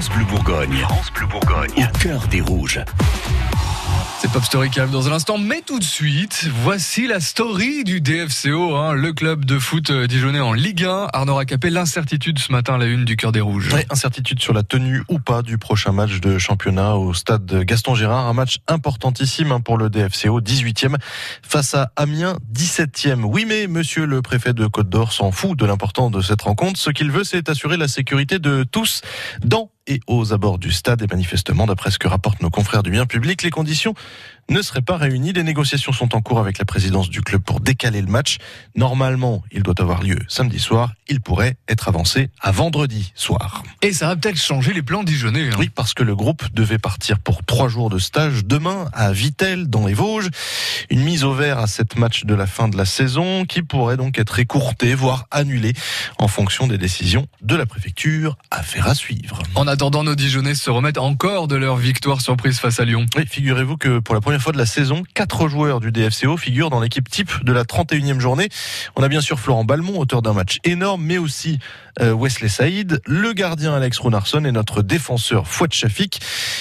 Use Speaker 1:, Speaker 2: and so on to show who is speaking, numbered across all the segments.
Speaker 1: France Bleu Bourgogne. France Bleu Bourgogne. Au cœur des rouges.
Speaker 2: C'est Pop Story qui arrive dans un instant, mais tout de suite, voici la story du DFCO, hein, le club de foot dijonnais en Ligue 1. Arnaud Racapé, l'incertitude ce matin à la une du cœur des Rouges.
Speaker 3: Oui, incertitude sur la tenue ou pas du prochain match de championnat au stade Gaston Gérard. Un match importantissime hein, pour le DFCO, 18e, face à Amiens, 17e. Oui, mais monsieur le préfet de Côte d'Or s'en fout de l'importance de cette rencontre. Ce qu'il veut, c'est assurer la sécurité de tous dans et aux abords du stade. Et manifestement, d'après ce que rapportent nos confrères du bien public, les conditions ne seraient pas réunies. Les négociations sont en cours avec la présidence du club pour décaler le match. Normalement, il doit avoir lieu samedi soir. Il pourrait être avancé à vendredi soir.
Speaker 2: Et ça va peut-être changer les plans dijonnais. Hein.
Speaker 3: Oui, parce que le groupe devait partir pour trois jours de stage demain à Vitel, dans les Vosges. Une mise au vert à cette match de la fin de la saison qui pourrait donc être écourtée, voire annulée en fonction des décisions de la préfecture. Affaire à suivre.
Speaker 2: En attendant, nos Dijonnais se remettent encore de leur victoire surprise face à Lyon.
Speaker 3: Oui, figurez-vous que pour la première fois de la saison, quatre joueurs du DFCO figurent dans l'équipe type de la 31e journée. On a bien sûr Florent Balmont, auteur d'un match énorme, mais aussi euh, Wesley Saïd, le gardien Alex Runarsson et notre défenseur Fouad Chafik.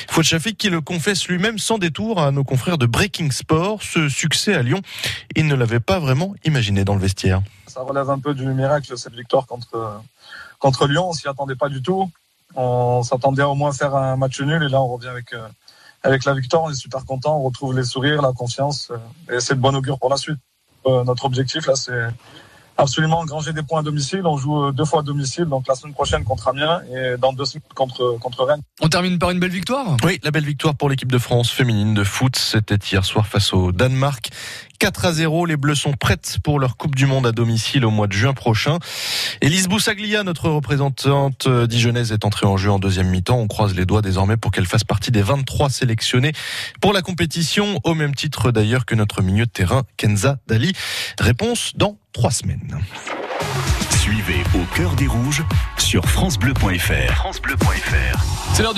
Speaker 3: Fouad Chafik qui le confesse lui-même sans détour à nos confrères de Breaking Sport. Ce succès à Lyon, il ne l'avait pas vraiment imaginé dans le vestiaire.
Speaker 4: Ça relève un peu du miracle, cette victoire contre, contre Lyon. On s'y attendait pas du tout. On s'attendait au moins à faire un match nul et là on revient avec, euh, avec la victoire. On est super content, on retrouve les sourires, la confiance euh, et c'est de bon augure pour la suite. Euh, notre objectif là c'est absolument engranger des points à domicile. On joue deux fois à domicile, donc la semaine prochaine contre Amiens et dans deux semaines contre, contre Rennes.
Speaker 2: On termine par une belle victoire?
Speaker 3: Oui, la belle victoire pour l'équipe de France féminine de foot. C'était hier soir face au Danemark. 4 à 0, les Bleus sont prêtes pour leur Coupe du Monde à domicile au mois de juin prochain. Elise Boussaglia, notre représentante dijonnaise, est entrée en jeu en deuxième mi-temps. On croise les doigts désormais pour qu'elle fasse partie des 23 sélectionnés pour la compétition, au même titre d'ailleurs que notre milieu de terrain, Kenza Dali. Réponse dans trois semaines.
Speaker 1: Suivez au cœur des rouges sur francebleu.fr. francebleu.fr.
Speaker 2: C'est l'heure